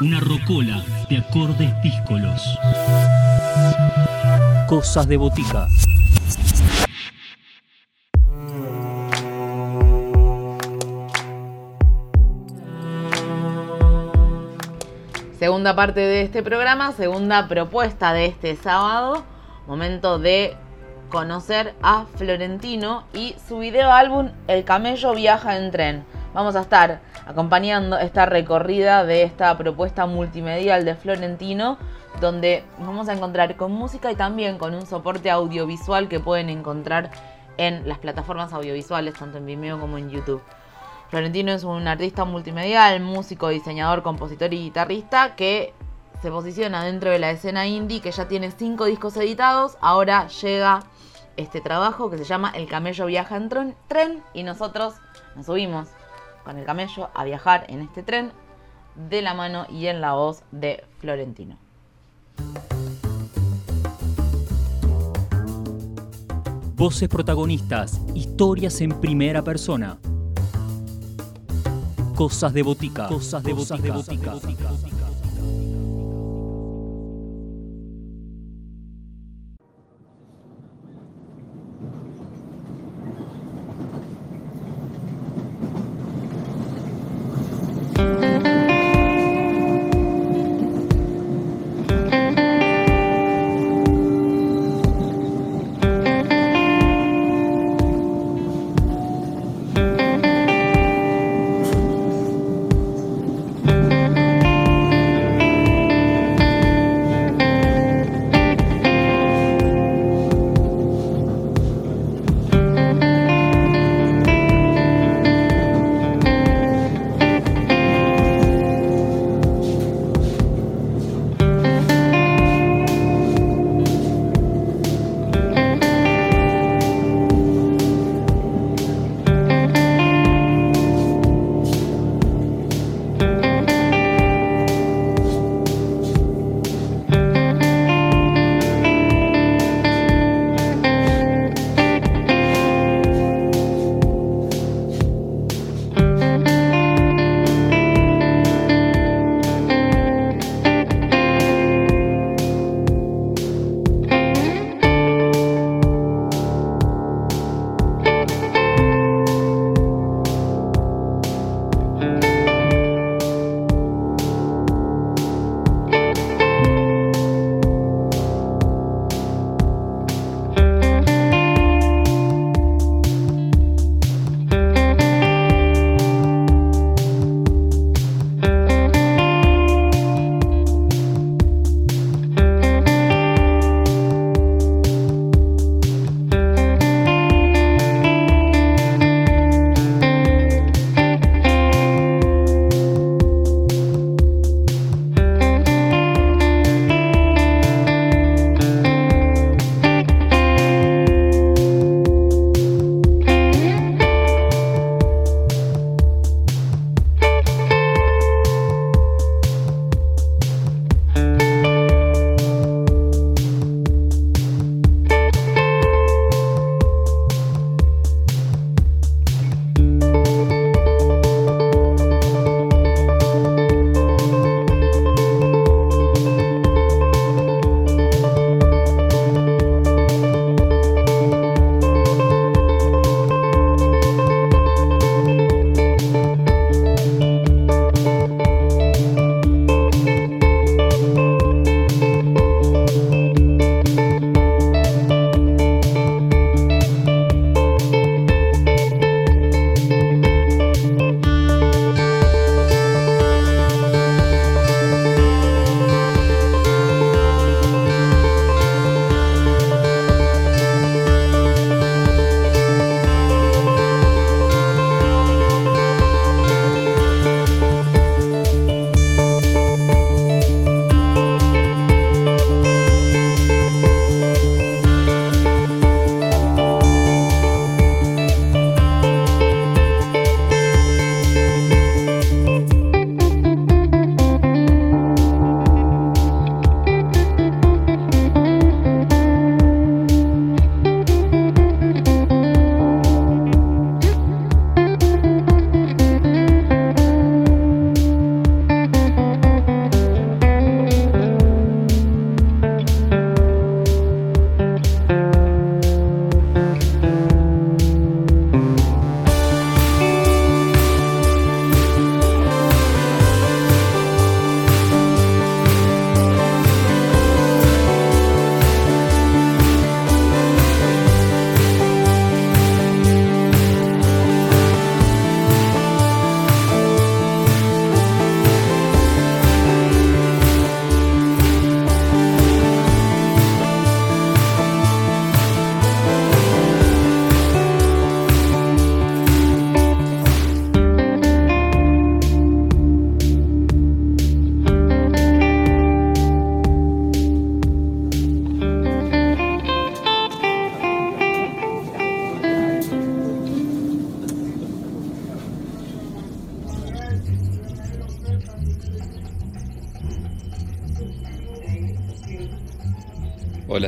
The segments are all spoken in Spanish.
Una rocola de acordes díscolos. Cosas de botica. Segunda parte de este programa, segunda propuesta de este sábado. Momento de conocer a Florentino y su video álbum El camello viaja en tren. Vamos a estar acompañando esta recorrida de esta propuesta multimedial de Florentino, donde vamos a encontrar con música y también con un soporte audiovisual que pueden encontrar en las plataformas audiovisuales, tanto en Vimeo como en YouTube. Florentino es un artista multimedial, músico, diseñador, compositor y guitarrista que se posiciona dentro de la escena indie, que ya tiene cinco discos editados. Ahora llega este trabajo que se llama El camello viaja en tren y nosotros nos subimos con el camello a viajar en este tren de la mano y en la voz de Florentino. Voces protagonistas, historias en primera persona. Cosas de botica. Cosas de botica. Hola,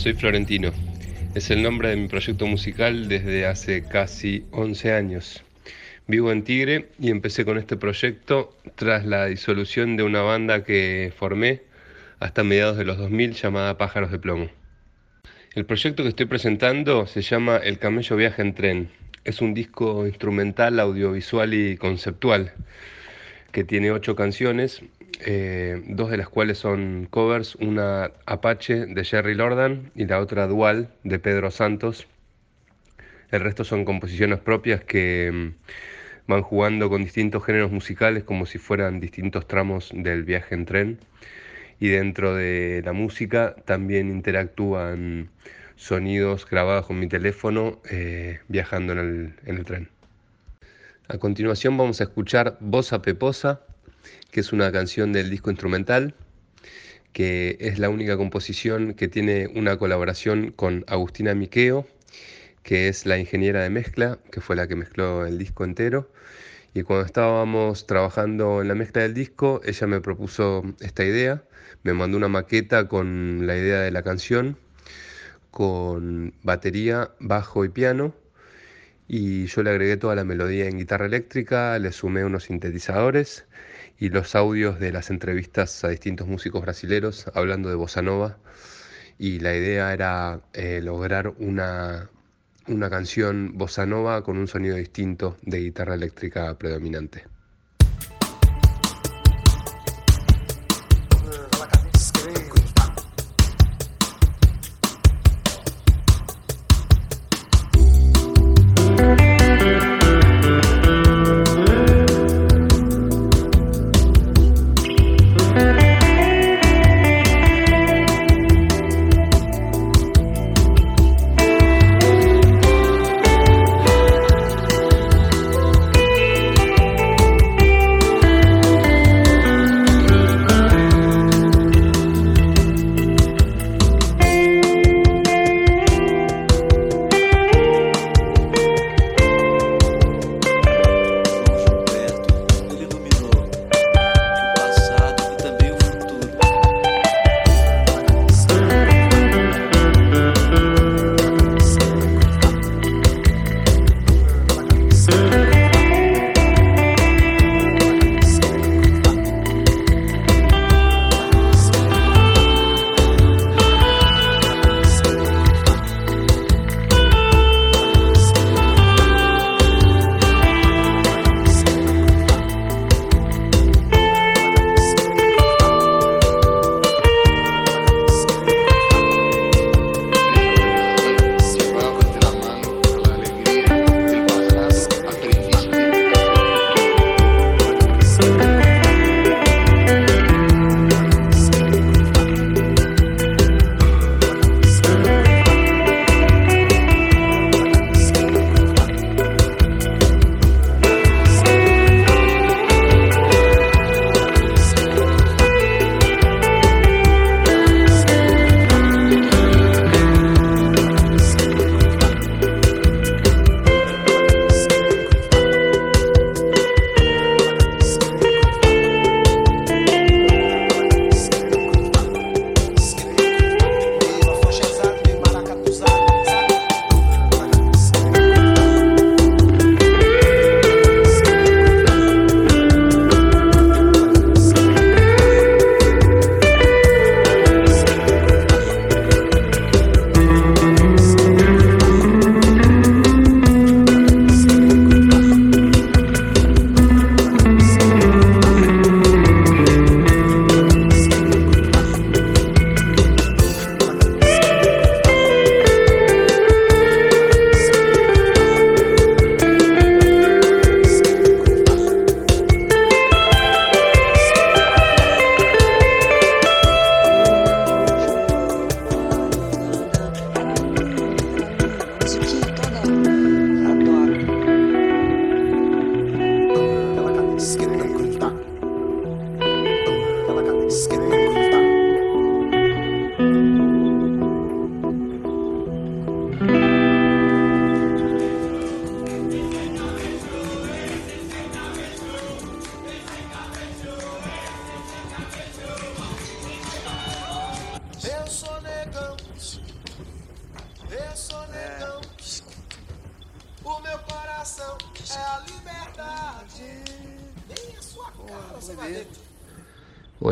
soy Florentino. Es el nombre de mi proyecto musical desde hace casi 11 años. Vivo en Tigre y empecé con este proyecto tras la disolución de una banda que formé hasta mediados de los 2000 llamada Pájaros de Plomo. El proyecto que estoy presentando se llama El Camello Viaja en Tren. Es un disco instrumental, audiovisual y conceptual que tiene ocho canciones, eh, dos de las cuales son covers, una Apache de Jerry Lordan y la otra Dual de Pedro Santos. El resto son composiciones propias que mm, van jugando con distintos géneros musicales como si fueran distintos tramos del viaje en tren. Y dentro de la música también interactúan sonidos grabados con mi teléfono eh, viajando en el, en el tren. A continuación vamos a escuchar Voz a Peposa, que es una canción del disco instrumental, que es la única composición que tiene una colaboración con Agustina Miqueo, que es la ingeniera de mezcla, que fue la que mezcló el disco entero. Y cuando estábamos trabajando en la mezcla del disco, ella me propuso esta idea, me mandó una maqueta con la idea de la canción, con batería, bajo y piano, y yo le agregué toda la melodía en guitarra eléctrica, le sumé unos sintetizadores y los audios de las entrevistas a distintos músicos brasileros hablando de bossa nova. Y la idea era eh, lograr una, una canción bossa nova con un sonido distinto de guitarra eléctrica predominante.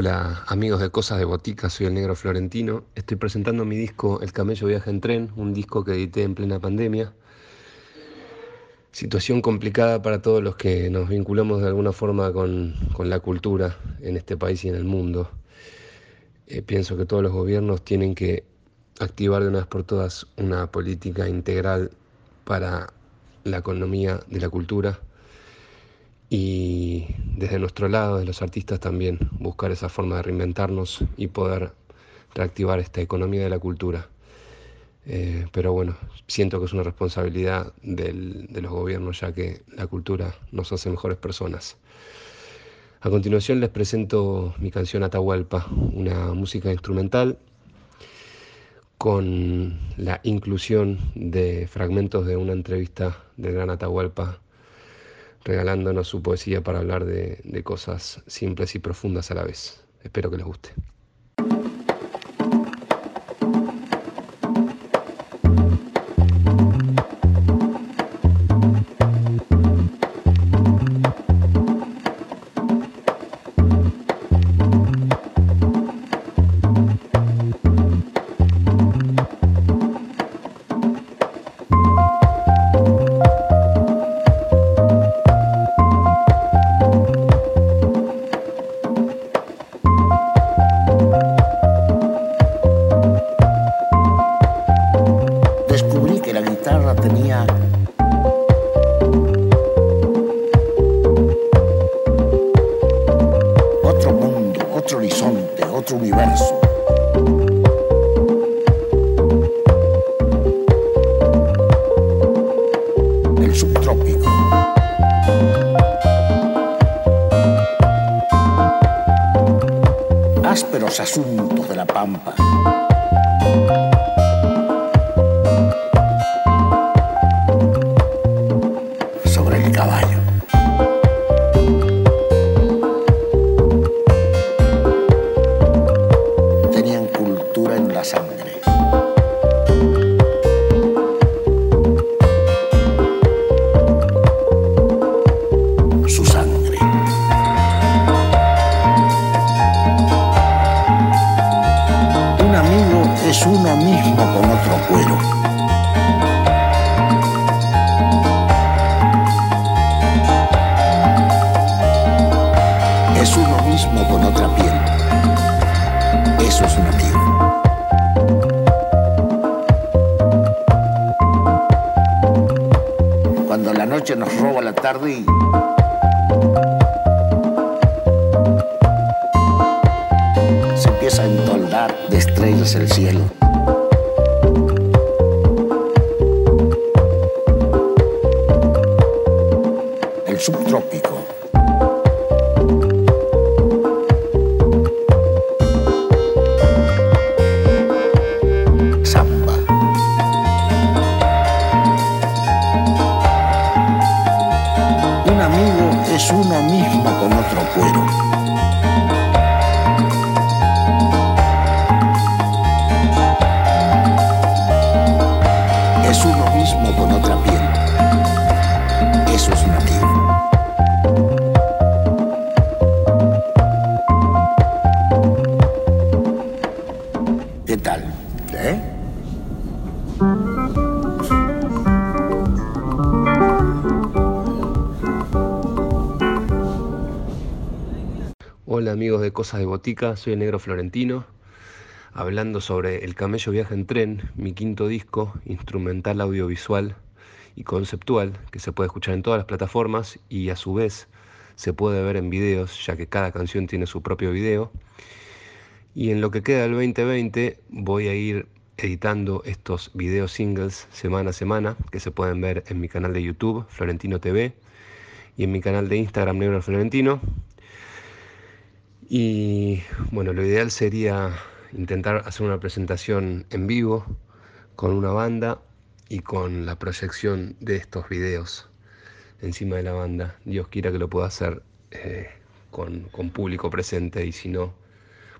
Hola amigos de Cosas de Botica, soy el negro florentino. Estoy presentando mi disco El Camello Viaja en Tren, un disco que edité en plena pandemia. Situación complicada para todos los que nos vinculamos de alguna forma con, la cultura en este país y en el mundo. Eh, pienso que todos los gobiernos tienen que activar de una vez por todas una política integral para la economía de la cultura y desde nuestro lado, de los artistas también, buscar esa forma de reinventarnos y poder reactivar esta economía de la cultura. Eh, pero bueno, siento que es una responsabilidad de los gobiernos ya que la cultura nos hace mejores personas. A continuación les presento mi canción Atahualpa, una música instrumental con la inclusión de fragmentos de una entrevista del gran Atahualpa regalándonos su poesía para hablar de, cosas simples y profundas a la vez. Espero que les guste. Asuntos de la pampa. Un amigo. Cuando la noche nos roba la tarde y se empieza a entoldar de estrellas el cielo. Cosas de Botica, soy el negro florentino, hablando sobre El Camello Viaja en Tren, mi quinto disco, instrumental audiovisual y conceptual, que se puede escuchar en todas las plataformas y a su vez se puede ver en videos, ya que cada canción tiene su propio video. Y en lo que queda del 2020 voy a ir editando estos videos singles semana a semana, que se pueden ver en mi canal de YouTube, Florentino TV, y en mi canal de Instagram, Negro Florentino. Y bueno, lo ideal sería intentar hacer una presentación en vivo con una banda y con la proyección de estos videos encima de la banda. Dios quiera que lo pueda hacer eh, con, con público presente y si no,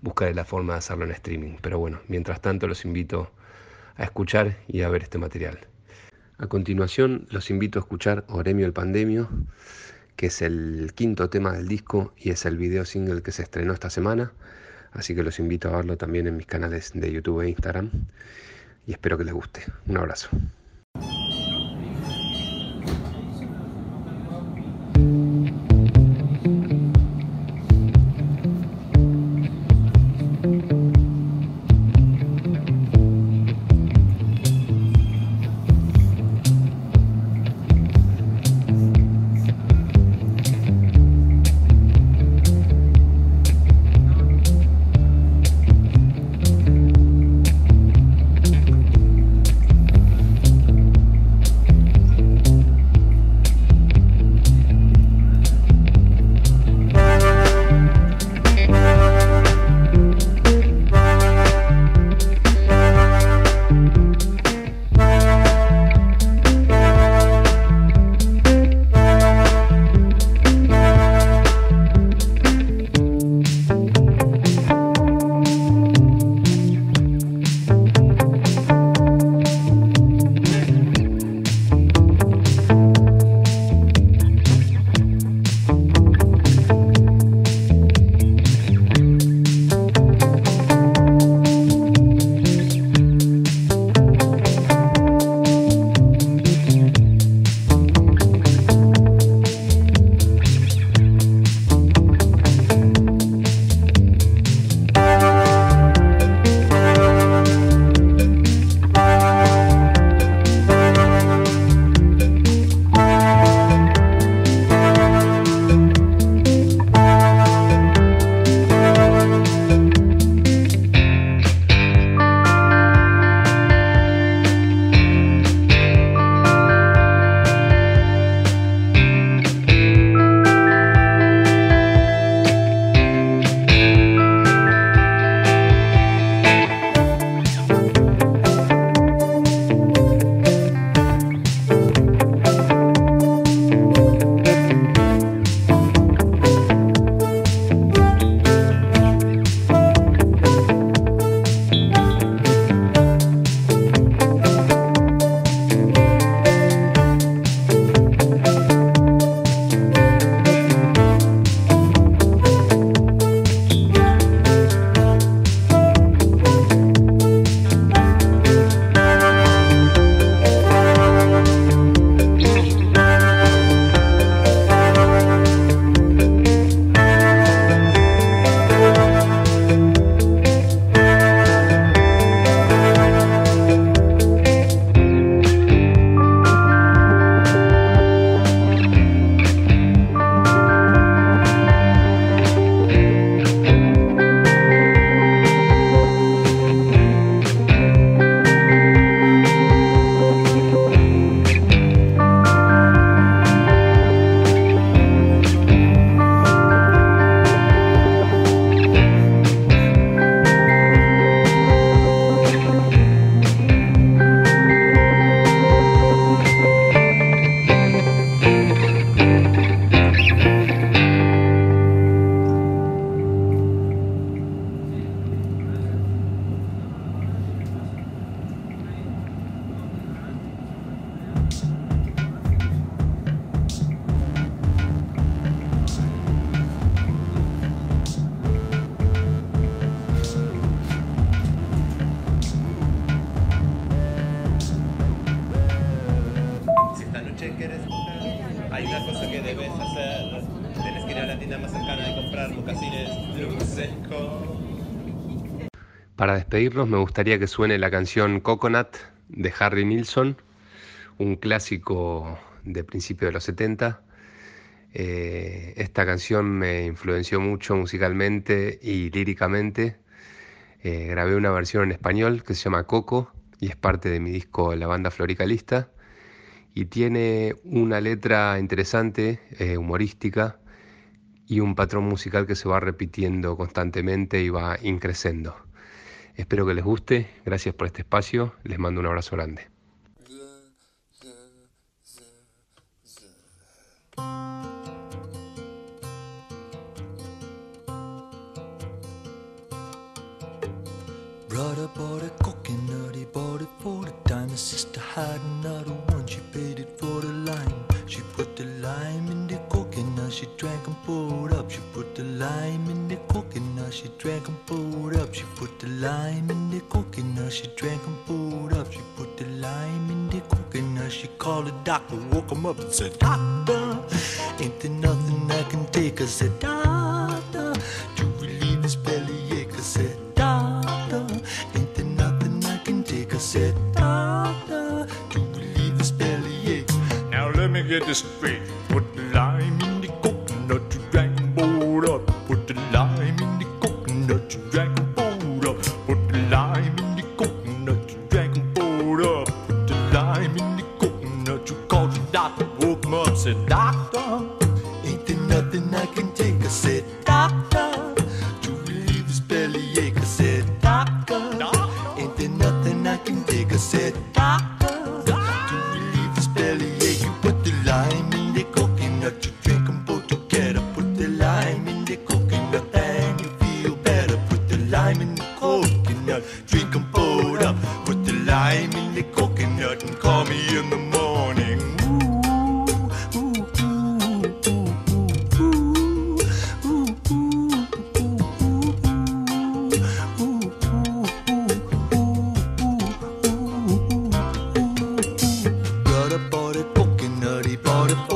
buscaré la forma de hacerlo en streaming. Pero bueno, mientras tanto los invito a escuchar y a ver este material. A continuación los invito a escuchar Oremio el Pandemio, que es el quinto tema del disco y es el video single que se estrenó esta semana. Así que los invito a verlo también en mis canales de YouTube e Instagram. Y espero que les guste. Un abrazo. Me gustaría que suene la canción Coconut de Harry Nilsson, un clásico de principios de los 70. Eh, esta canción me influenció mucho musicalmente y líricamente. Eh, grabé una versión en español que se llama Coco y es parte de mi disco La Banda Floricalista y tiene una letra interesante, eh, humorística y un patrón musical que se va repitiendo constantemente y va increciendo. Espero que les guste, gracias por este espacio, les mando un abrazo grande. doctor woke him up and said, Doctor, ain't there nothing I can take? I said, Doctor, to relieve his bellyache. I said, Doctor, ain't there nothing I can take? I said, Doctor, to relieve his bellyache. Now let me get this straight. Put the lime in the coconut, you drank boat up. Put the lime in the coconut, you drank boat up. Put the lime in the coconut, you drank boat up. Put the lime in the doctor woke him up, said, Doctor, ain't there nothing I can take? I said, Doctor. oh